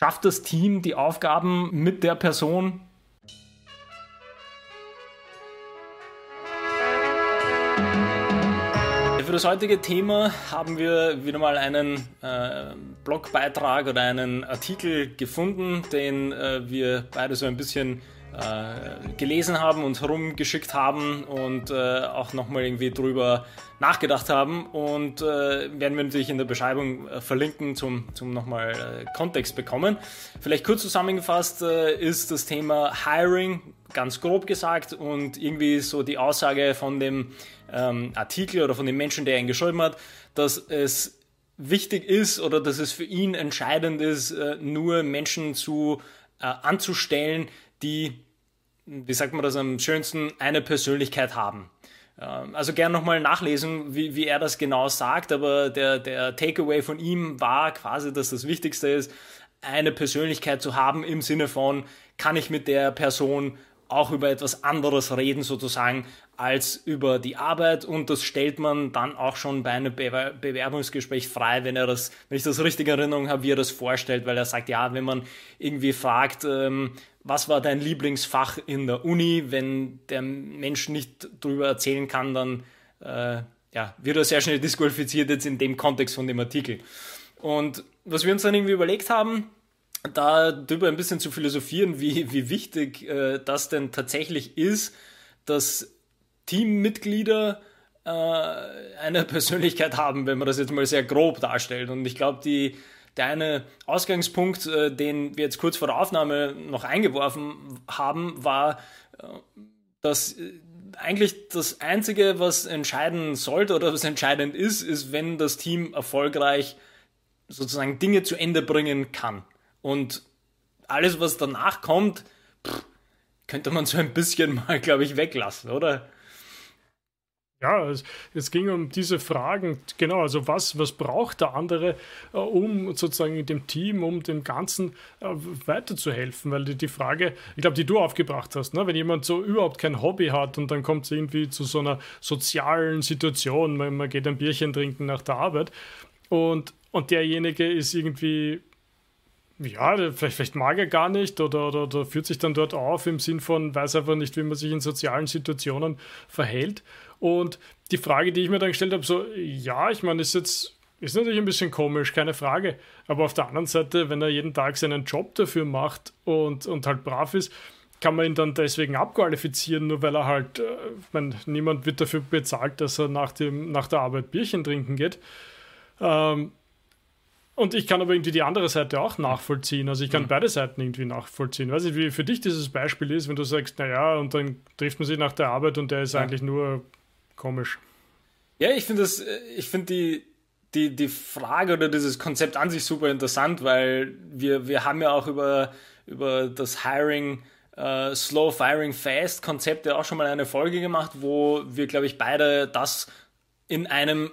Schafft das Team die Aufgaben mit der Person? Für das heutige Thema haben wir wieder mal einen äh, Blogbeitrag oder einen Artikel gefunden, den äh, wir beide so ein bisschen äh, gelesen haben, uns herumgeschickt haben und äh, auch nochmal irgendwie drüber nachgedacht haben und äh, werden wir natürlich in der Beschreibung äh, verlinken zum, zum nochmal äh, Kontext bekommen. Vielleicht kurz zusammengefasst äh, ist das Thema Hiring ganz grob gesagt und irgendwie so die Aussage von dem ähm, Artikel oder von dem Menschen, der ihn geschrieben hat, dass es wichtig ist oder dass es für ihn entscheidend ist, nur Menschen zu anzustellen, die wie sagt man das am schönsten, eine Persönlichkeit haben. Ähm, also gern nochmal nachlesen, wie, wie er das genau sagt, aber der, der Takeaway von ihm war quasi, dass das Wichtigste ist, eine Persönlichkeit zu haben im Sinne von, kann ich mit der Person auch über etwas anderes reden sozusagen als über die Arbeit und das stellt man dann auch schon bei einem Bewerbungsgespräch frei, wenn er das, wenn ich das richtig in Erinnerung habe, wie er das vorstellt, weil er sagt, ja, wenn man irgendwie fragt, ähm, was war dein Lieblingsfach in der Uni, wenn der Mensch nicht darüber erzählen kann, dann äh, ja, wird er sehr schnell disqualifiziert jetzt in dem Kontext von dem Artikel. Und was wir uns dann irgendwie überlegt haben, da darüber ein bisschen zu philosophieren, wie, wie wichtig äh, das denn tatsächlich ist, dass Teammitglieder äh, eine Persönlichkeit haben, wenn man das jetzt mal sehr grob darstellt. Und ich glaube, die, der eine Ausgangspunkt, äh, den wir jetzt kurz vor der Aufnahme noch eingeworfen haben, war, äh, dass äh, eigentlich das Einzige, was entscheiden sollte oder was entscheidend ist, ist, wenn das Team erfolgreich sozusagen Dinge zu Ende bringen kann. Und alles, was danach kommt, pff, könnte man so ein bisschen mal, glaube ich, weglassen, oder? Ja, es, es, ging um diese Fragen, genau, also was, was braucht der andere, äh, um sozusagen dem Team, um dem Ganzen äh, weiterzuhelfen? Weil die, die Frage, ich glaube, die du aufgebracht hast, ne? wenn jemand so überhaupt kein Hobby hat und dann kommt es irgendwie zu so einer sozialen Situation, man, man geht ein Bierchen trinken nach der Arbeit und, und derjenige ist irgendwie ja, vielleicht, vielleicht mag er gar nicht oder, oder, oder, führt sich dann dort auf im Sinn von, weiß einfach nicht, wie man sich in sozialen Situationen verhält. Und die Frage, die ich mir dann gestellt habe, so, ja, ich meine, ist jetzt, ist natürlich ein bisschen komisch, keine Frage. Aber auf der anderen Seite, wenn er jeden Tag seinen Job dafür macht und, und halt brav ist, kann man ihn dann deswegen abqualifizieren, nur weil er halt, äh, ich meine, niemand wird dafür bezahlt, dass er nach, dem, nach der Arbeit Bierchen trinken geht. Ähm, und ich kann aber irgendwie die andere Seite auch nachvollziehen. Also ich kann mhm. beide Seiten irgendwie nachvollziehen. Weiß ich, wie für dich dieses Beispiel ist, wenn du sagst, naja, und dann trifft man sich nach der Arbeit und der ist ja. eigentlich nur komisch. Ja, ich finde das, ich finde die, die, die Frage oder dieses Konzept an sich super interessant, weil wir, wir haben ja auch über, über das Hiring, uh, Slow Firing Fast Konzept ja auch schon mal eine Folge gemacht, wo wir, glaube ich, beide das in einem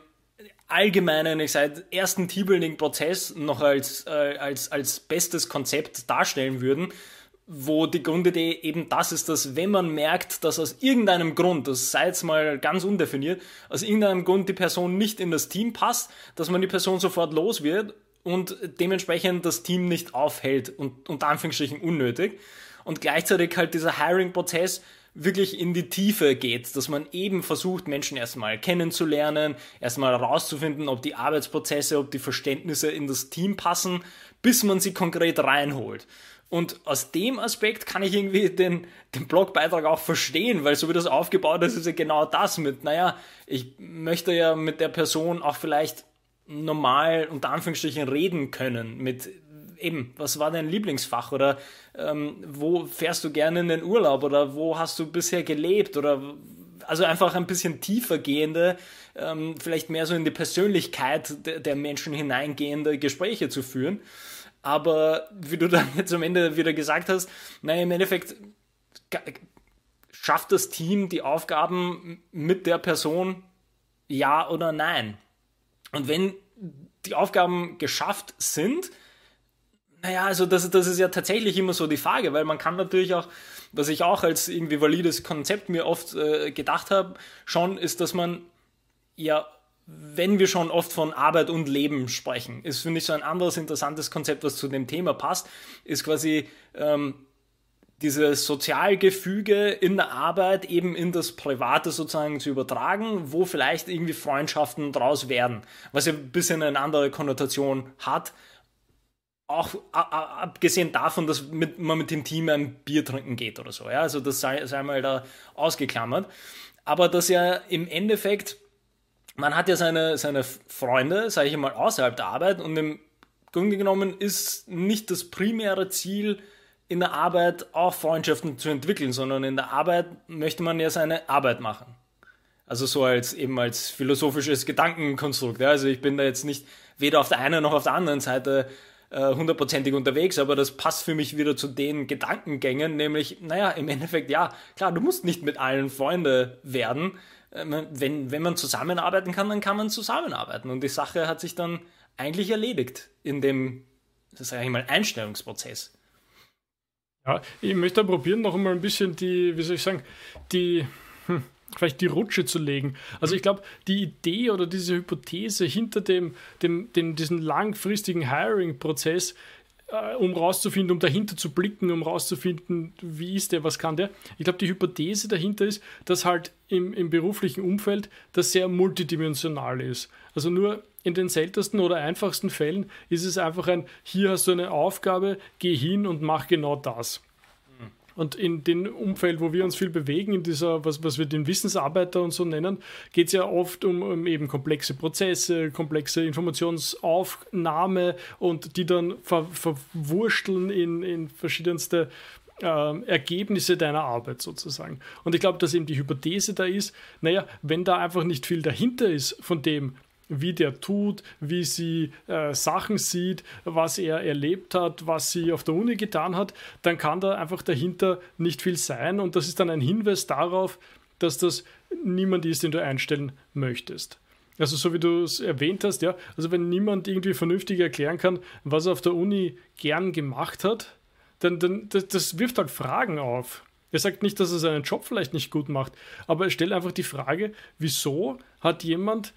allgemeinen, ich sage, ersten Teambuilding-Prozess noch als, äh, als, als bestes Konzept darstellen würden, wo die Grundidee eben das ist, dass wenn man merkt, dass aus irgendeinem Grund, das sei jetzt mal ganz undefiniert, aus irgendeinem Grund die Person nicht in das Team passt, dass man die Person sofort los wird und dementsprechend das Team nicht aufhält und unter Anführungsstrichen unnötig. Und gleichzeitig halt dieser Hiring-Prozess wirklich in die Tiefe geht, dass man eben versucht, Menschen erstmal kennenzulernen, erstmal herauszufinden, ob die Arbeitsprozesse, ob die Verständnisse in das Team passen, bis man sie konkret reinholt. Und aus dem Aspekt kann ich irgendwie den, den Blogbeitrag auch verstehen, weil so wie das aufgebaut ist, ist ja genau das mit, naja, ich möchte ja mit der Person auch vielleicht normal unter Anführungsstrichen reden können, mit eben, was war dein Lieblingsfach oder ähm, wo fährst du gerne in den Urlaub oder wo hast du bisher gelebt oder also einfach ein bisschen tiefer gehende, ähm, vielleicht mehr so in die Persönlichkeit der, der Menschen hineingehende Gespräche zu führen. Aber wie du dann jetzt am Ende wieder gesagt hast, naja, im Endeffekt schafft das Team die Aufgaben mit der Person ja oder nein? Und wenn die Aufgaben geschafft sind, naja, also das, das ist ja tatsächlich immer so die Frage, weil man kann natürlich auch, was ich auch als irgendwie valides Konzept mir oft äh, gedacht habe, schon ist, dass man ja wenn wir schon oft von Arbeit und Leben sprechen, ist, finde ich, so ein anderes interessantes Konzept, was zu dem Thema passt, ist quasi ähm, dieses Sozialgefüge in der Arbeit eben in das Private sozusagen zu übertragen, wo vielleicht irgendwie Freundschaften draus werden, was ja ein bisschen eine andere Konnotation hat. Auch abgesehen davon, dass man mit dem Team ein Bier trinken geht oder so. Ja? Also das sei, sei mal da ausgeklammert. Aber dass ja im Endeffekt man hat ja seine, seine Freunde, sage ich mal, außerhalb der Arbeit und im Grunde genommen ist nicht das primäre Ziel in der Arbeit auch Freundschaften zu entwickeln, sondern in der Arbeit möchte man ja seine Arbeit machen. Also so als eben als philosophisches Gedankenkonstrukt. Ja. Also ich bin da jetzt nicht weder auf der einen noch auf der anderen Seite hundertprozentig äh, unterwegs, aber das passt für mich wieder zu den Gedankengängen, nämlich, naja, im Endeffekt ja, klar, du musst nicht mit allen Freunde werden, ähm, wenn, wenn man zusammenarbeiten kann, dann kann man zusammenarbeiten. Und die Sache hat sich dann eigentlich erledigt in dem, sage ich mal, Einstellungsprozess. Ja, ich möchte probieren, noch einmal ein bisschen die, wie soll ich sagen, die, hm, vielleicht die Rutsche zu legen. Also ich glaube, die Idee oder diese Hypothese hinter dem, dem, dem diesen langfristigen Hiring-Prozess äh, um rauszufinden, um dahinter zu blicken, um rauszufinden, wie ist der, was kann der. Ich glaube, die Hypothese dahinter ist, dass halt im, im beruflichen Umfeld das sehr multidimensional ist. Also nur in den seltensten oder einfachsten Fällen ist es einfach ein, hier hast du eine Aufgabe, geh hin und mach genau das. Und in dem Umfeld, wo wir uns viel bewegen, in dieser, was, was wir den Wissensarbeiter und so nennen, geht es ja oft um, um, eben komplexe Prozesse, komplexe Informationsaufnahme und die dann ver, verwursteln in, in verschiedenste äh, Ergebnisse deiner Arbeit sozusagen. Und ich glaube, dass eben die Hypothese da ist, naja, wenn da einfach nicht viel dahinter ist von dem, wie der tut, wie sie äh, Sachen sieht, was er erlebt hat, was sie auf der Uni getan hat, dann kann da einfach dahinter nicht viel sein und das ist dann ein Hinweis darauf, dass das niemand ist, den du einstellen möchtest. Also so wie du es erwähnt hast, ja, also wenn niemand irgendwie vernünftig erklären kann, was er auf der Uni gern gemacht hat, dann, dann das, das wirft halt Fragen auf. Er sagt nicht, dass er seinen Job vielleicht nicht gut macht, aber er stellt einfach die Frage, wieso hat jemand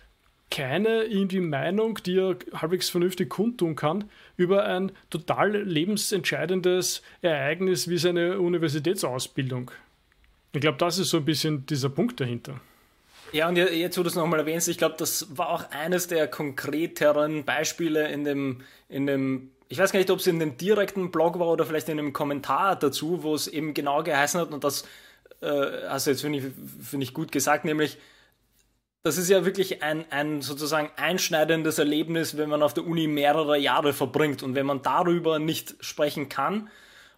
keine irgendwie Meinung, die er halbwegs vernünftig kundtun kann, über ein total lebensentscheidendes Ereignis wie seine Universitätsausbildung. Ich glaube, das ist so ein bisschen dieser Punkt dahinter. Ja, und jetzt, wo du es nochmal erwähnst, ich glaube, das war auch eines der konkreteren Beispiele in dem, in dem, ich weiß gar nicht, ob es in dem direkten Blog war oder vielleicht in einem Kommentar dazu, wo es eben genau geheißen hat, und das äh, hast du jetzt, finde ich, find ich gut gesagt, nämlich, das ist ja wirklich ein, ein sozusagen einschneidendes Erlebnis, wenn man auf der Uni mehrere Jahre verbringt und wenn man darüber nicht sprechen kann,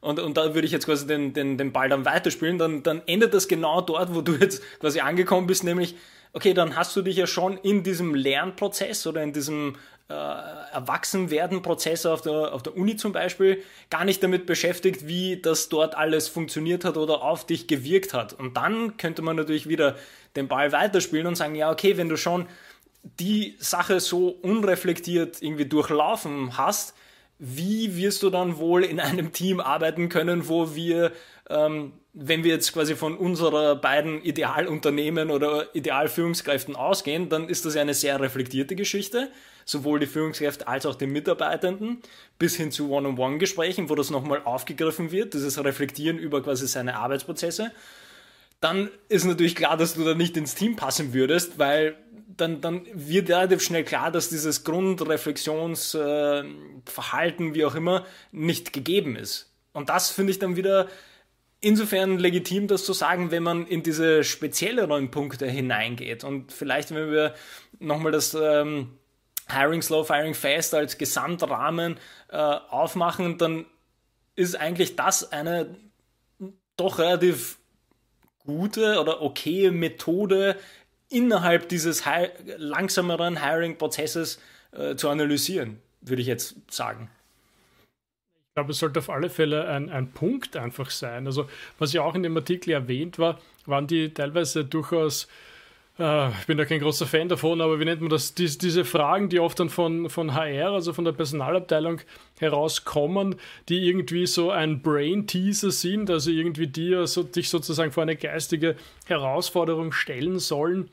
und, und da würde ich jetzt quasi den, den, den Ball dann weiterspielen, dann, dann endet das genau dort, wo du jetzt quasi angekommen bist, nämlich, okay, dann hast du dich ja schon in diesem Lernprozess oder in diesem äh, Erwachsenwerden-Prozess auf der, auf der Uni zum Beispiel gar nicht damit beschäftigt, wie das dort alles funktioniert hat oder auf dich gewirkt hat. Und dann könnte man natürlich wieder den Ball weiterspielen und sagen, ja, okay, wenn du schon die Sache so unreflektiert irgendwie durchlaufen hast, wie wirst du dann wohl in einem Team arbeiten können, wo wir, ähm, wenn wir jetzt quasi von unserer beiden Idealunternehmen oder Idealführungskräften ausgehen, dann ist das ja eine sehr reflektierte Geschichte, sowohl die Führungskräfte als auch die Mitarbeitenden, bis hin zu One-on-One-Gesprächen, wo das nochmal aufgegriffen wird, dieses Reflektieren über quasi seine Arbeitsprozesse dann ist natürlich klar, dass du da nicht ins Team passen würdest, weil dann, dann wird relativ schnell klar, dass dieses Grundreflexionsverhalten, äh, wie auch immer, nicht gegeben ist. Und das finde ich dann wieder insofern legitim, das zu sagen, wenn man in diese spezielleren Punkte hineingeht. Und vielleicht, wenn wir nochmal das ähm, Hiring Slow, Firing Fast als Gesamtrahmen äh, aufmachen, dann ist eigentlich das eine doch relativ gute oder okaye Methode, innerhalb dieses hi langsameren Hiring-Prozesses äh, zu analysieren, würde ich jetzt sagen. Ich glaube, es sollte auf alle Fälle ein, ein Punkt einfach sein. Also, was ja auch in dem Artikel erwähnt war, waren die teilweise durchaus äh, ich bin da kein großer Fan davon, aber wie nennt man das? Dies, diese Fragen, die oft dann von, von HR, also von der Personalabteilung herauskommen, die irgendwie so ein Brain-Teaser sind, also irgendwie dir so, dich sozusagen vor eine geistige Herausforderung stellen sollen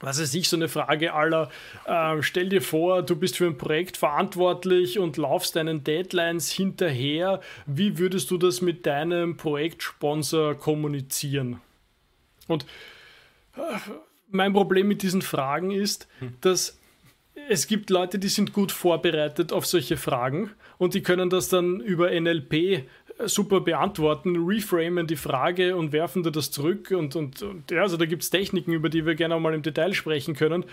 was weiß ich, so eine Frage aller, äh, stell dir vor, du bist für ein Projekt verantwortlich und laufst deinen Deadlines hinterher. Wie würdest du das mit deinem Projektsponsor kommunizieren? Und äh, mein Problem mit diesen Fragen ist, hm. dass es gibt Leute, die sind gut vorbereitet auf solche Fragen und die können das dann über NLP super beantworten, reframen die Frage und werfen dir das zurück. Und, und, und ja, also da gibt es Techniken, über die wir gerne mal im Detail sprechen können,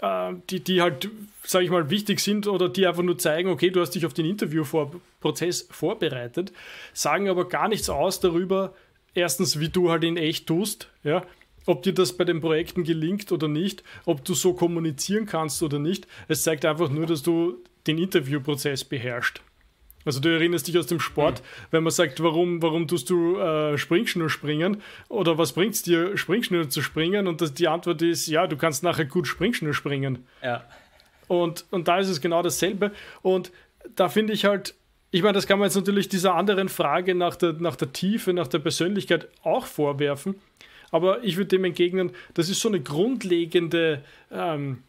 äh, die, die halt, sage ich mal, wichtig sind oder die einfach nur zeigen, okay, du hast dich auf den Interviewprozess vorbereitet, sagen aber gar nichts aus darüber, erstens, wie du halt in echt tust, ja, ob dir das bei den Projekten gelingt oder nicht, ob du so kommunizieren kannst oder nicht. Es zeigt einfach nur, dass du den Interviewprozess beherrschst. Also du erinnerst dich aus dem Sport, mhm. wenn man sagt, warum, warum tust du äh, Springschnur springen oder was bringt es dir, Springschnur zu springen? Und das, die Antwort ist, ja, du kannst nachher gut Springschnur springen. Ja. Und, und da ist es genau dasselbe. Und da finde ich halt, ich meine, das kann man jetzt natürlich dieser anderen Frage nach der, nach der Tiefe, nach der Persönlichkeit auch vorwerfen. Aber ich würde dem entgegnen, das ist so eine grundlegende ähm,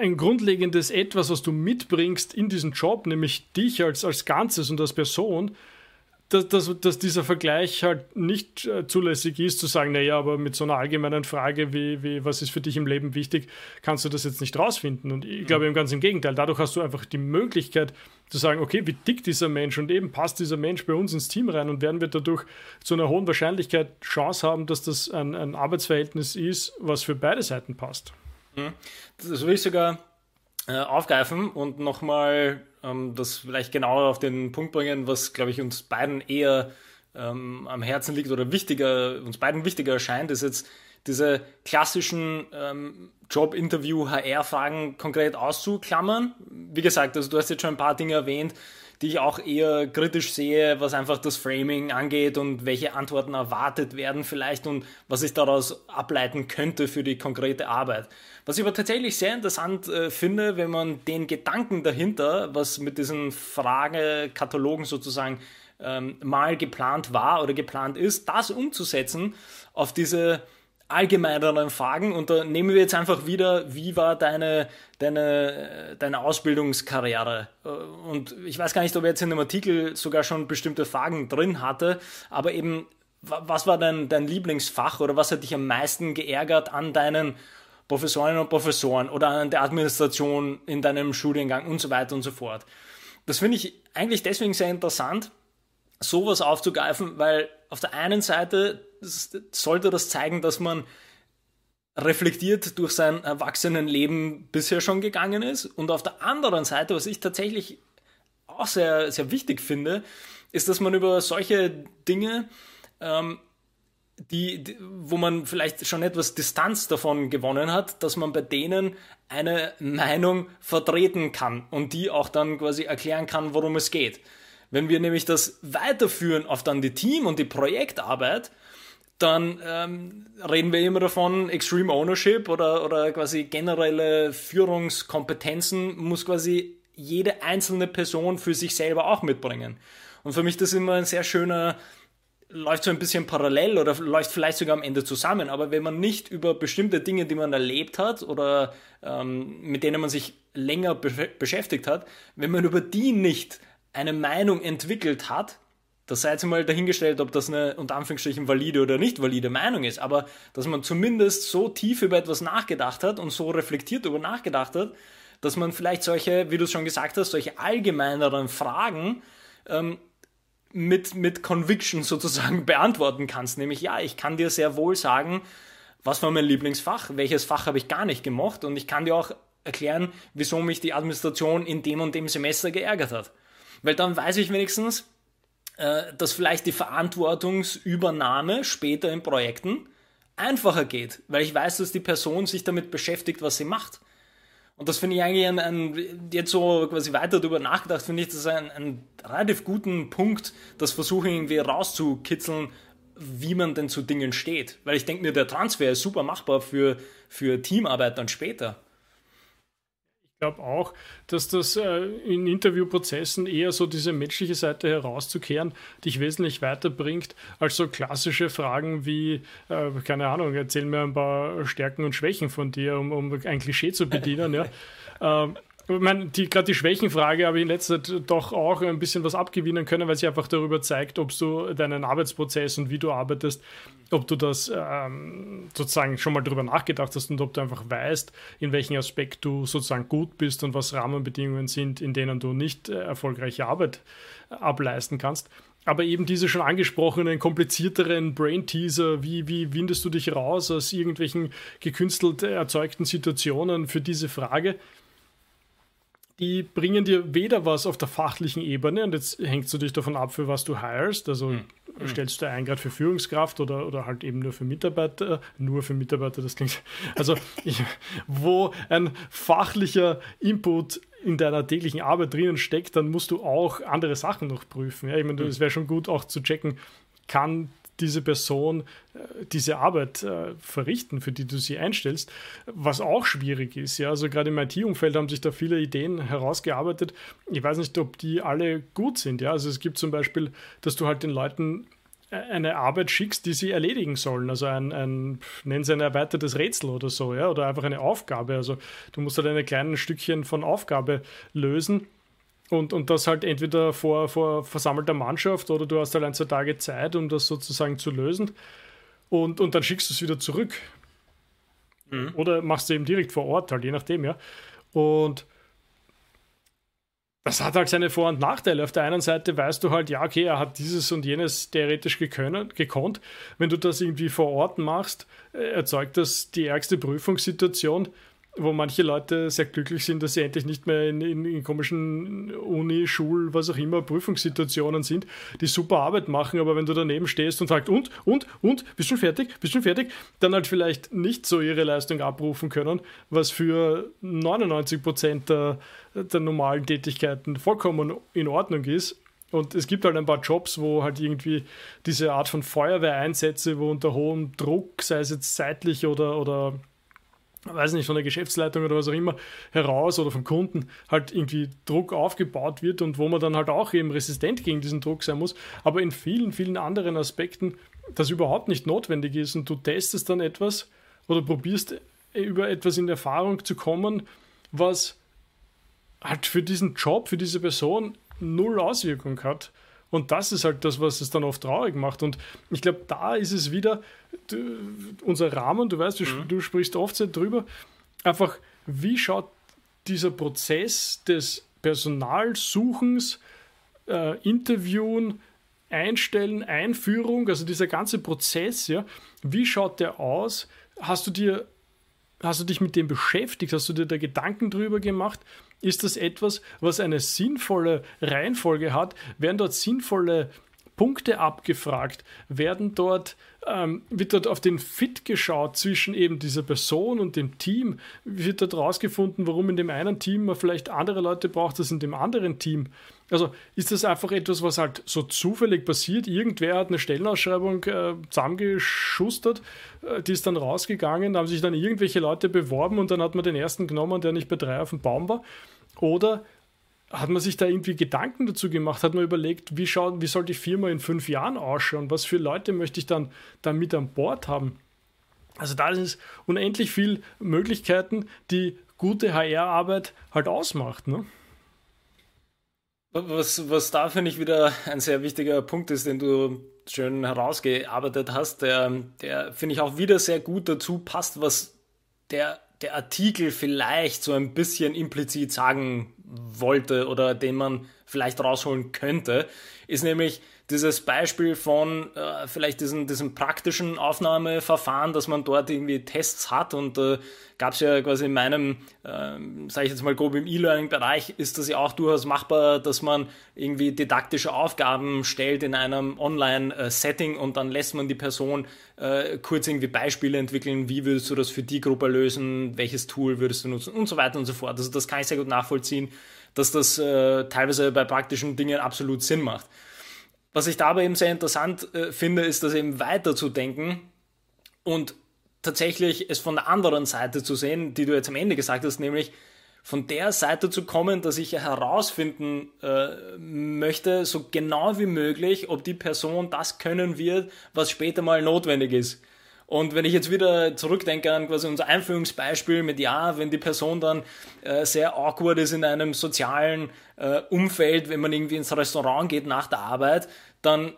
ein grundlegendes Etwas, was du mitbringst in diesen Job, nämlich dich als, als Ganzes und als Person, dass, dass, dass dieser Vergleich halt nicht äh, zulässig ist, zu sagen, naja, aber mit so einer allgemeinen Frage wie, wie, was ist für dich im Leben wichtig, kannst du das jetzt nicht rausfinden. Und ich glaube eben ganz im Gegenteil, dadurch hast du einfach die Möglichkeit zu sagen, okay, wie dick dieser Mensch und eben passt dieser Mensch bei uns ins Team rein und werden wir dadurch zu einer hohen Wahrscheinlichkeit Chance haben, dass das ein, ein Arbeitsverhältnis ist, was für beide Seiten passt. Mhm. Das will ich sogar äh, aufgreifen und nochmal ähm, das vielleicht genauer auf den Punkt bringen, was, glaube ich, uns beiden eher ähm, am Herzen liegt oder wichtiger, uns beiden wichtiger erscheint, ist jetzt diese klassischen ähm, Job-Interview-HR-Fragen konkret auszuklammern. Wie gesagt, also du hast jetzt schon ein paar Dinge erwähnt, die ich auch eher kritisch sehe, was einfach das Framing angeht und welche Antworten erwartet werden vielleicht und was ich daraus ableiten könnte für die konkrete Arbeit. Was ich aber tatsächlich sehr interessant äh, finde, wenn man den Gedanken dahinter, was mit diesen Fragekatalogen sozusagen ähm, mal geplant war oder geplant ist, das umzusetzen auf diese allgemeineren Fragen und da nehmen wir jetzt einfach wieder, wie war deine, deine, deine Ausbildungskarriere? Äh, und ich weiß gar nicht, ob er jetzt in dem Artikel sogar schon bestimmte Fragen drin hatte, aber eben, was war dein, dein Lieblingsfach oder was hat dich am meisten geärgert an deinen Professorinnen und Professoren oder an der Administration in deinem Studiengang und so weiter und so fort? Das finde ich eigentlich deswegen sehr interessant, sowas aufzugreifen, weil auf der einen Seite sollte das zeigen, dass man reflektiert durch sein Erwachsenenleben bisher schon gegangen ist. Und auf der anderen Seite, was ich tatsächlich auch sehr, sehr wichtig finde, ist, dass man über solche Dinge, ähm, die, die, wo man vielleicht schon etwas Distanz davon gewonnen hat, dass man bei denen eine Meinung vertreten kann und die auch dann quasi erklären kann, worum es geht. Wenn wir nämlich das weiterführen auf dann die Team- und die Projektarbeit, dann ähm, reden wir immer davon, Extreme Ownership oder, oder quasi generelle Führungskompetenzen muss quasi jede einzelne Person für sich selber auch mitbringen. Und für mich das immer ein sehr schöner, läuft so ein bisschen parallel oder läuft vielleicht sogar am Ende zusammen. Aber wenn man nicht über bestimmte Dinge, die man erlebt hat oder ähm, mit denen man sich länger be beschäftigt hat, wenn man über die nicht eine Meinung entwickelt hat, das sei jetzt mal dahingestellt, ob das eine unter Anführungsstrichen valide oder nicht valide Meinung ist, aber dass man zumindest so tief über etwas nachgedacht hat und so reflektiert über nachgedacht hat, dass man vielleicht solche, wie du es schon gesagt hast, solche allgemeineren Fragen ähm, mit, mit Conviction sozusagen beantworten kannst. Nämlich, ja, ich kann dir sehr wohl sagen, was war mein Lieblingsfach, welches Fach habe ich gar nicht gemocht und ich kann dir auch erklären, wieso mich die Administration in dem und dem Semester geärgert hat. Weil dann weiß ich wenigstens, dass vielleicht die Verantwortungsübernahme später in Projekten einfacher geht, weil ich weiß, dass die Person sich damit beschäftigt, was sie macht. Und das finde ich eigentlich ein, ein, jetzt so quasi weiter darüber nachgedacht, finde ich das einen, einen relativ guten Punkt, das versuche irgendwie rauszukitzeln, wie man denn zu Dingen steht. Weil ich denke mir, der Transfer ist super machbar für, für Teamarbeit dann später glaube auch, dass das äh, in Interviewprozessen eher so diese menschliche Seite herauszukehren dich wesentlich weiterbringt als so klassische Fragen wie, äh, keine Ahnung, erzähl mir ein paar Stärken und Schwächen von dir, um, um ein Klischee zu bedienen. ja. Ähm, ich meine, gerade die Schwächenfrage habe ich in letzter Zeit doch auch ein bisschen was abgewinnen können, weil sie einfach darüber zeigt, ob du deinen Arbeitsprozess und wie du arbeitest, ob du das ähm, sozusagen schon mal darüber nachgedacht hast und ob du einfach weißt, in welchem Aspekt du sozusagen gut bist und was Rahmenbedingungen sind, in denen du nicht äh, erfolgreiche Arbeit äh, ableisten kannst. Aber eben diese schon angesprochenen, komplizierteren Brain-Teaser, wie, wie windest du dich raus aus irgendwelchen gekünstelt erzeugten Situationen für diese Frage? Die bringen dir weder was auf der fachlichen Ebene, und jetzt hängst du dich davon ab, für was du hirest, also mhm. stellst du ein gerade für Führungskraft oder, oder halt eben nur für Mitarbeiter, nur für Mitarbeiter, das klingt, also ich, wo ein fachlicher Input in deiner täglichen Arbeit drinnen steckt, dann musst du auch andere Sachen noch prüfen. Ja? Ich meine, es wäre schon gut auch zu checken, kann diese Person äh, diese Arbeit äh, verrichten, für die du sie einstellst, was auch schwierig ist. Ja? Also gerade im IT-Umfeld haben sich da viele Ideen herausgearbeitet. Ich weiß nicht, ob die alle gut sind. Ja? Also es gibt zum Beispiel, dass du halt den Leuten äh, eine Arbeit schickst, die sie erledigen sollen. Also ein, ein nennen sie ein erweitertes Rätsel oder so, ja, oder einfach eine Aufgabe. Also du musst halt ein kleines Stückchen von Aufgabe lösen und, und das halt entweder vor, vor versammelter Mannschaft oder du hast halt ein, zwei Tage Zeit, um das sozusagen zu lösen. Und, und dann schickst du es wieder zurück. Mhm. Oder machst du eben direkt vor Ort, halt, je nachdem, ja. Und das hat halt seine Vor- und Nachteile. Auf der einen Seite weißt du halt, ja, okay, er hat dieses und jenes theoretisch gekönnen, gekonnt. Wenn du das irgendwie vor Ort machst, äh, erzeugt das die ärgste Prüfungssituation wo manche Leute sehr glücklich sind, dass sie endlich nicht mehr in, in, in komischen Uni, Schul, was auch immer, Prüfungssituationen sind, die super Arbeit machen, aber wenn du daneben stehst und sagst, und, und, und, bist schon fertig, bist schon fertig, dann halt vielleicht nicht so ihre Leistung abrufen können, was für 99 Prozent der, der normalen Tätigkeiten vollkommen in Ordnung ist. Und es gibt halt ein paar Jobs, wo halt irgendwie diese Art von Feuerwehreinsätze, wo unter hohem Druck, sei es jetzt zeitlich oder, oder weiß nicht, von der Geschäftsleitung oder was auch immer heraus oder vom Kunden halt irgendwie Druck aufgebaut wird und wo man dann halt auch eben resistent gegen diesen Druck sein muss, aber in vielen, vielen anderen Aspekten das überhaupt nicht notwendig ist und du testest dann etwas oder probierst über etwas in Erfahrung zu kommen, was halt für diesen Job, für diese Person null Auswirkung hat und das ist halt das, was es dann oft traurig macht. Und ich glaube, da ist es wieder du, unser Rahmen, du weißt, du, mhm. du sprichst oft drüber, einfach, wie schaut dieser Prozess des Personalsuchens, äh, Interviewen, Einstellen, Einführung, also dieser ganze Prozess, ja, wie schaut der aus? Hast du dir, hast du dich mit dem beschäftigt? Hast du dir da Gedanken drüber gemacht? Ist das etwas, was eine sinnvolle Reihenfolge hat? Werden dort sinnvolle Punkte abgefragt? Werden dort, ähm, wird dort auf den Fit geschaut zwischen eben dieser Person und dem Team? Wird dort rausgefunden, warum in dem einen Team man vielleicht andere Leute braucht als in dem anderen Team? Also ist das einfach etwas, was halt so zufällig passiert? Irgendwer hat eine Stellenausschreibung äh, zusammengeschustert, äh, die ist dann rausgegangen, da haben sich dann irgendwelche Leute beworben und dann hat man den ersten genommen, der nicht bei drei auf dem Baum war. Oder hat man sich da irgendwie Gedanken dazu gemacht? Hat man überlegt, wie, schaut, wie soll die Firma in fünf Jahren ausschauen? Was für Leute möchte ich dann, dann mit an Bord haben? Also da ist unendlich viel Möglichkeiten, die gute HR-Arbeit halt ausmacht. Ne? Was, was da finde ich wieder ein sehr wichtiger Punkt ist, den du schön herausgearbeitet hast, der, der finde ich auch wieder sehr gut dazu passt, was der der Artikel vielleicht so ein bisschen implizit sagen wollte oder den man vielleicht rausholen könnte, ist nämlich dieses Beispiel von äh, vielleicht diesem, diesem praktischen Aufnahmeverfahren, dass man dort irgendwie Tests hat und äh, gab es ja quasi in meinem, äh, sage ich jetzt mal grob im E-Learning-Bereich, ist das ja auch durchaus machbar, dass man irgendwie didaktische Aufgaben stellt in einem Online-Setting und dann lässt man die Person äh, kurz irgendwie Beispiele entwickeln, wie würdest du das für die Gruppe lösen, welches Tool würdest du nutzen und so weiter und so fort. Also das kann ich sehr gut nachvollziehen, dass das äh, teilweise bei praktischen Dingen absolut Sinn macht. Was ich dabei eben sehr interessant äh, finde, ist, das eben weiterzudenken und tatsächlich es von der anderen Seite zu sehen, die du jetzt am Ende gesagt hast, nämlich von der Seite zu kommen, dass ich herausfinden äh, möchte, so genau wie möglich, ob die Person das können wird, was später mal notwendig ist. Und wenn ich jetzt wieder zurückdenke an quasi unser Einführungsbeispiel mit ja, wenn die Person dann äh, sehr awkward ist in einem sozialen äh, Umfeld, wenn man irgendwie ins Restaurant geht nach der Arbeit, dann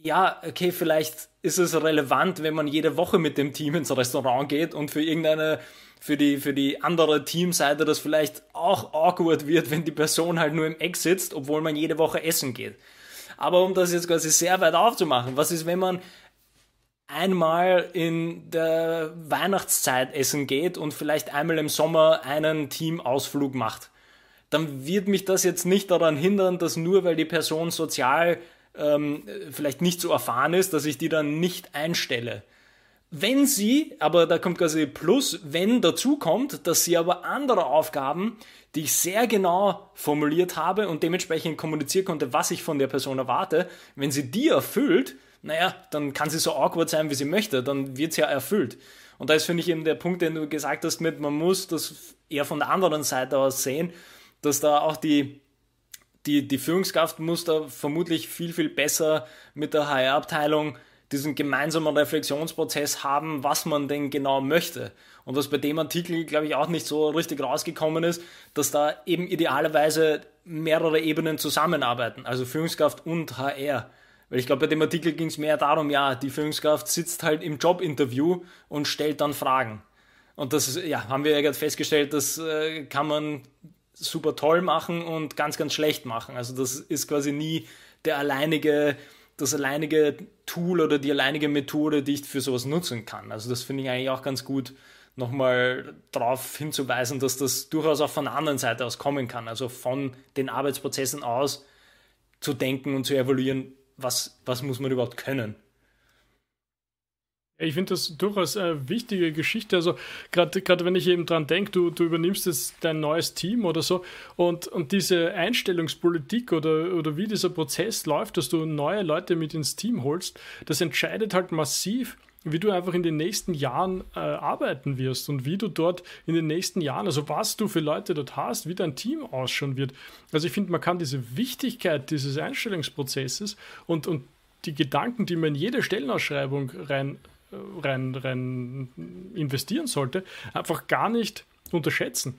ja, okay, vielleicht ist es relevant, wenn man jede Woche mit dem Team ins Restaurant geht und für irgendeine für die, für die andere Teamseite das vielleicht auch awkward wird, wenn die Person halt nur im Eck sitzt, obwohl man jede Woche essen geht. Aber um das jetzt quasi sehr weit aufzumachen, was ist, wenn man einmal in der Weihnachtszeit essen geht und vielleicht einmal im Sommer einen Teamausflug macht? Dann wird mich das jetzt nicht daran hindern, dass nur weil die Person sozial ähm, vielleicht nicht so erfahren ist, dass ich die dann nicht einstelle. Wenn sie, aber da kommt quasi Plus, wenn dazu kommt, dass sie aber andere Aufgaben, die ich sehr genau formuliert habe und dementsprechend kommunizieren konnte, was ich von der Person erwarte, wenn sie die erfüllt, naja, dann kann sie so awkward sein, wie sie möchte, dann wird sie ja erfüllt. Und da ist, finde ich, eben der Punkt, den du gesagt hast, mit, man muss das eher von der anderen Seite aus sehen, dass da auch die, die, die Führungskraft muss da vermutlich viel, viel besser mit der HR-Abteilung diesen gemeinsamen Reflexionsprozess haben, was man denn genau möchte. Und was bei dem Artikel, glaube ich, auch nicht so richtig rausgekommen ist, dass da eben idealerweise mehrere Ebenen zusammenarbeiten, also Führungskraft und HR. Weil ich glaube, bei dem Artikel ging es mehr darum, ja, die Führungskraft sitzt halt im Jobinterview und stellt dann Fragen. Und das ja, haben wir ja gerade festgestellt, das äh, kann man super toll machen und ganz, ganz schlecht machen. Also das ist quasi nie der alleinige das alleinige Tool oder die alleinige Methode, die ich für sowas nutzen kann. Also das finde ich eigentlich auch ganz gut, nochmal darauf hinzuweisen, dass das durchaus auch von der anderen Seite aus kommen kann. Also von den Arbeitsprozessen aus zu denken und zu evaluieren, was, was muss man überhaupt können. Ich finde das durchaus eine wichtige Geschichte. Also gerade wenn ich eben dran denke, du, du übernimmst jetzt dein neues Team oder so und, und diese Einstellungspolitik oder, oder wie dieser Prozess läuft, dass du neue Leute mit ins Team holst, das entscheidet halt massiv, wie du einfach in den nächsten Jahren äh, arbeiten wirst und wie du dort in den nächsten Jahren, also was du für Leute dort hast, wie dein Team ausschauen wird. Also ich finde, man kann diese Wichtigkeit dieses Einstellungsprozesses und, und die Gedanken, die man in jede Stellenausschreibung rein rein, rein investieren sollte, einfach gar nicht unterschätzen.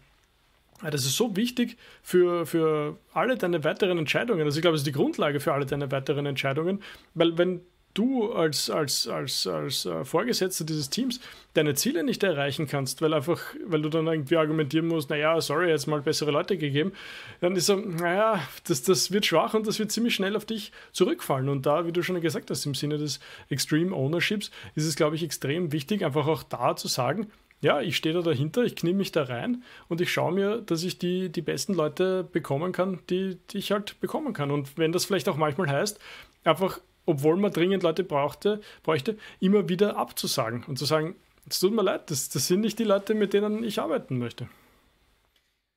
Das ist so wichtig für, für alle deine weiteren Entscheidungen. Also ich glaube, es ist die Grundlage für alle deine weiteren Entscheidungen, weil wenn du als, als, als, als äh, Vorgesetzter dieses Teams deine Ziele nicht erreichen kannst, weil einfach, weil du dann irgendwie argumentieren musst, naja, sorry, jetzt mal bessere Leute gegeben, dann ist so, naja, das, das wird schwach und das wird ziemlich schnell auf dich zurückfallen. Und da, wie du schon gesagt hast, im Sinne des Extreme Ownerships, ist es, glaube ich, extrem wichtig, einfach auch da zu sagen, ja, ich stehe da dahinter, ich knie mich da rein und ich schaue mir, dass ich die, die besten Leute bekommen kann, die, die ich halt bekommen kann. Und wenn das vielleicht auch manchmal heißt, einfach obwohl man dringend Leute brauchte, bräuchte, immer wieder abzusagen und zu sagen, es tut mir leid, das, das sind nicht die Leute, mit denen ich arbeiten möchte.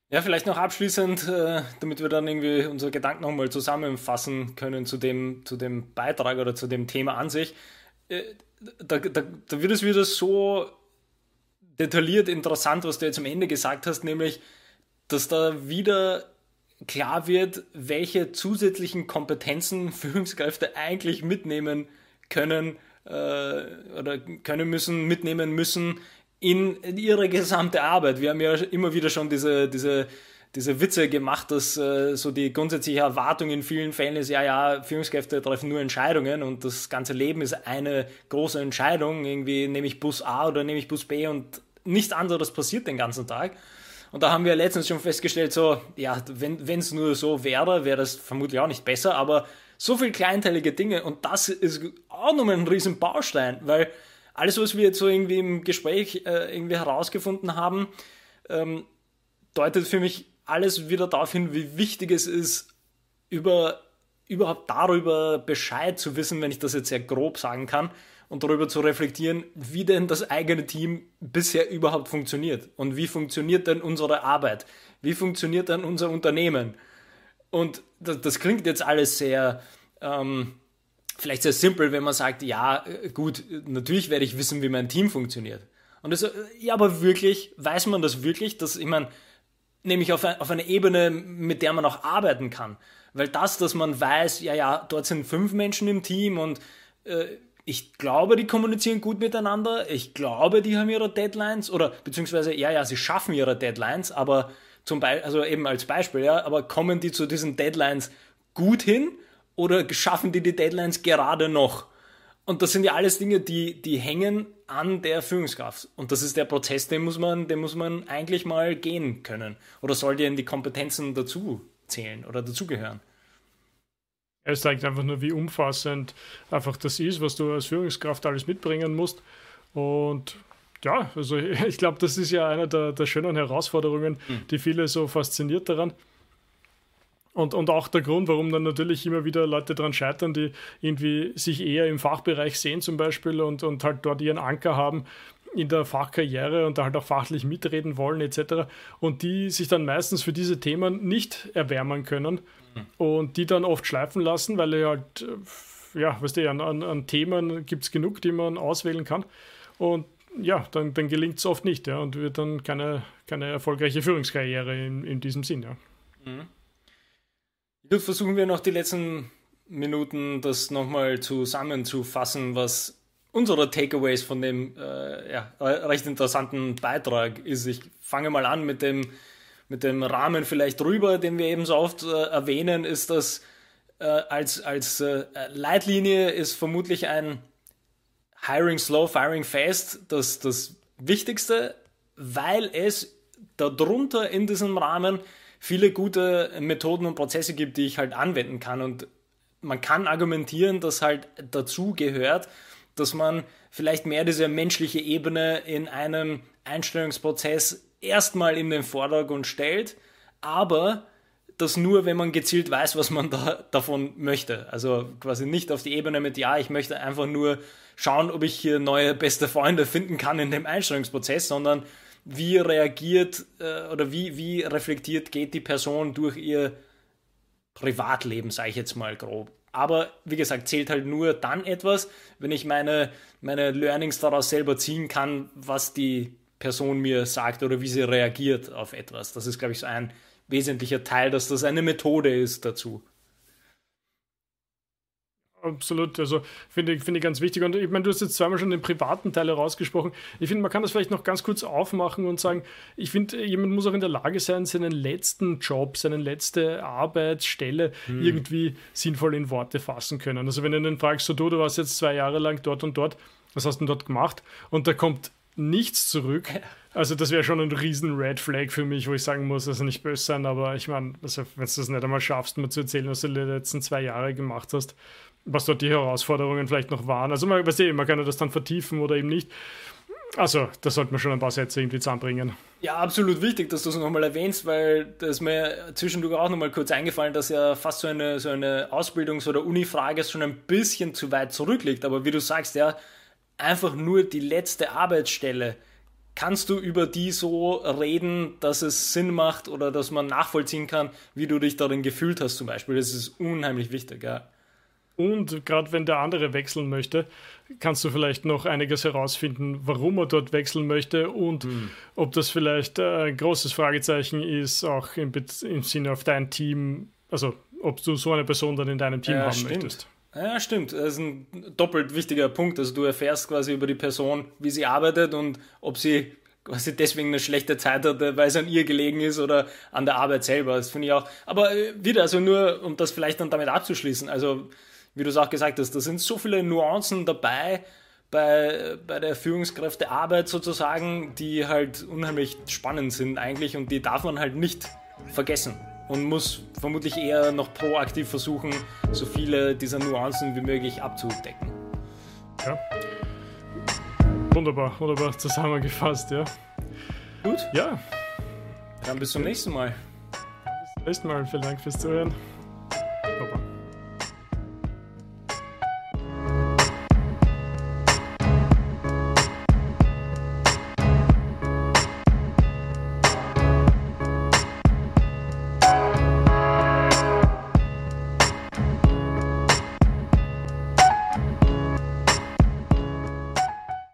Ja, vielleicht noch abschließend, äh, damit wir dann irgendwie unsere Gedanken nochmal zusammenfassen können zu dem, zu dem Beitrag oder zu dem Thema an sich. Äh, da, da, da wird es wieder so detailliert interessant, was du jetzt am Ende gesagt hast, nämlich, dass da wieder klar wird, welche zusätzlichen Kompetenzen Führungskräfte eigentlich mitnehmen können äh, oder können müssen, mitnehmen müssen in, in, ihre gesamte Arbeit. Wir haben ja immer wieder schon diese, diese, diese Witze gemacht, dass äh, so die grundsätzliche Erwartung in vielen Fällen ist, ja, ja, Führungskräfte treffen nur Entscheidungen und das ganze Leben ist eine große Entscheidung. Irgendwie nehme ich Bus A oder nehme ich Bus B und nichts anderes passiert den ganzen Tag. Und da haben wir letztens schon festgestellt, so, ja, wenn es nur so wäre, wäre das vermutlich auch nicht besser, aber so viel kleinteilige Dinge und das ist auch nochmal ein riesen Baustein, weil alles, was wir jetzt so irgendwie im Gespräch äh, irgendwie herausgefunden haben, ähm, deutet für mich alles wieder darauf hin, wie wichtig es ist, über, überhaupt darüber Bescheid zu wissen, wenn ich das jetzt sehr grob sagen kann, und darüber zu reflektieren, wie denn das eigene Team bisher überhaupt funktioniert und wie funktioniert denn unsere Arbeit, wie funktioniert denn unser Unternehmen. Und das, das klingt jetzt alles sehr, ähm, vielleicht sehr simpel, wenn man sagt, ja, gut, natürlich werde ich wissen, wie mein Team funktioniert. Und das, ja, aber wirklich, weiß man das wirklich, dass, ich meine, nämlich auf, auf eine Ebene, mit der man auch arbeiten kann. Weil das, dass man weiß, ja, ja, dort sind fünf Menschen im Team und äh, ich glaube, die kommunizieren gut miteinander. Ich glaube, die haben ihre Deadlines oder beziehungsweise, ja, ja, sie schaffen ihre Deadlines, aber zum Beispiel, also eben als Beispiel, ja, aber kommen die zu diesen Deadlines gut hin oder schaffen die die Deadlines gerade noch? Und das sind ja alles Dinge, die, die hängen an der Führungskraft. Und das ist der Prozess, den muss man, den muss man eigentlich mal gehen können. Oder soll dir in die Kompetenzen dazu zählen oder dazugehören? Es zeigt einfach nur, wie umfassend einfach das ist, was du als Führungskraft alles mitbringen musst. Und ja, also ich glaube, das ist ja eine der, der schönen Herausforderungen, mhm. die viele so fasziniert daran. Und, und auch der Grund, warum dann natürlich immer wieder Leute daran scheitern, die irgendwie sich eher im Fachbereich sehen zum Beispiel und, und halt dort ihren Anker haben in der Fachkarriere und da halt auch fachlich mitreden wollen etc. Und die sich dann meistens für diese Themen nicht erwärmen können. Und die dann oft schleifen lassen, weil er halt, äh, ja, weißt du, an, an Themen gibt es genug, die man auswählen kann. Und ja, dann, dann gelingt es oft nicht, ja, und wird dann keine, keine erfolgreiche Führungskarriere in, in diesem Sinn, ja. Mhm. Jetzt versuchen wir noch die letzten Minuten das nochmal zusammenzufassen, was unsere Takeaways von dem äh, ja, recht interessanten Beitrag ist. Ich fange mal an mit dem, mit dem Rahmen vielleicht drüber, den wir eben so oft äh, erwähnen, ist das äh, als, als äh, Leitlinie ist vermutlich ein Hiring Slow, Firing Fast das, das Wichtigste, weil es darunter in diesem Rahmen viele gute Methoden und Prozesse gibt, die ich halt anwenden kann. Und man kann argumentieren, dass halt dazu gehört, dass man vielleicht mehr diese menschliche Ebene in einem Einstellungsprozess erstmal in den Vordergrund stellt, aber das nur, wenn man gezielt weiß, was man da davon möchte. Also quasi nicht auf die Ebene mit, ja, ich möchte einfach nur schauen, ob ich hier neue beste Freunde finden kann in dem Einstellungsprozess, sondern wie reagiert äh, oder wie, wie reflektiert geht die Person durch ihr Privatleben, sage ich jetzt mal grob. Aber wie gesagt, zählt halt nur dann etwas, wenn ich meine, meine Learnings daraus selber ziehen kann, was die Person mir sagt oder wie sie reagiert auf etwas. Das ist, glaube ich, so ein wesentlicher Teil, dass das eine Methode ist dazu. Absolut, also finde ich, find ich ganz wichtig. Und ich meine, du hast jetzt zweimal schon den privaten Teil herausgesprochen. Ich finde, man kann das vielleicht noch ganz kurz aufmachen und sagen, ich finde, jemand muss auch in der Lage sein, seinen letzten Job, seine letzte Arbeitsstelle hm. irgendwie sinnvoll in Worte fassen können. Also wenn du dann fragst, so du, du warst jetzt zwei Jahre lang dort und dort, was hast du denn dort gemacht? Und da kommt nichts zurück. Also das wäre schon ein riesen Red Flag für mich, wo ich sagen muss, also nicht böse sein, aber ich meine, also wenn du das nicht einmal schaffst, mir zu erzählen, was du die letzten zwei Jahre gemacht hast, was dort die Herausforderungen vielleicht noch waren. Also man, weißt du, man kann ja das dann vertiefen oder eben nicht. Also, da sollte man schon ein paar Sätze irgendwie zusammenbringen. Ja, absolut wichtig, dass du es nochmal erwähnst, weil das mir zwischendurch auch nochmal kurz eingefallen, dass ja fast so eine, so eine Ausbildungs- oder Uni-Frage schon ein bisschen zu weit zurückliegt. Aber wie du sagst, ja, einfach nur die letzte Arbeitsstelle. Kannst du über die so reden, dass es Sinn macht oder dass man nachvollziehen kann, wie du dich darin gefühlt hast, zum Beispiel? Das ist unheimlich wichtig, ja. Und gerade wenn der andere wechseln möchte, kannst du vielleicht noch einiges herausfinden, warum er dort wechseln möchte und mhm. ob das vielleicht äh, ein großes Fragezeichen ist, auch im, im Sinne auf dein Team, also ob du so eine Person dann in deinem Team ja, haben stimmt. möchtest. Ja, stimmt. Das ist ein doppelt wichtiger Punkt. Also du erfährst quasi über die Person, wie sie arbeitet und ob sie quasi deswegen eine schlechte Zeit hatte, weil es an ihr gelegen ist oder an der Arbeit selber. Das finde ich auch. Aber äh, wieder, also nur, um das vielleicht dann damit abzuschließen. Also wie du es auch gesagt hast, da sind so viele Nuancen dabei bei, bei der Führungskräftearbeit sozusagen, die halt unheimlich spannend sind eigentlich und die darf man halt nicht vergessen und muss vermutlich eher noch proaktiv versuchen, so viele dieser Nuancen wie möglich abzudecken. Ja. Wunderbar, wunderbar zusammengefasst, ja. Gut. Ja. Dann bis zum nächsten Mal. Bis zum nächsten Mal. Vielen Dank fürs Zuhören.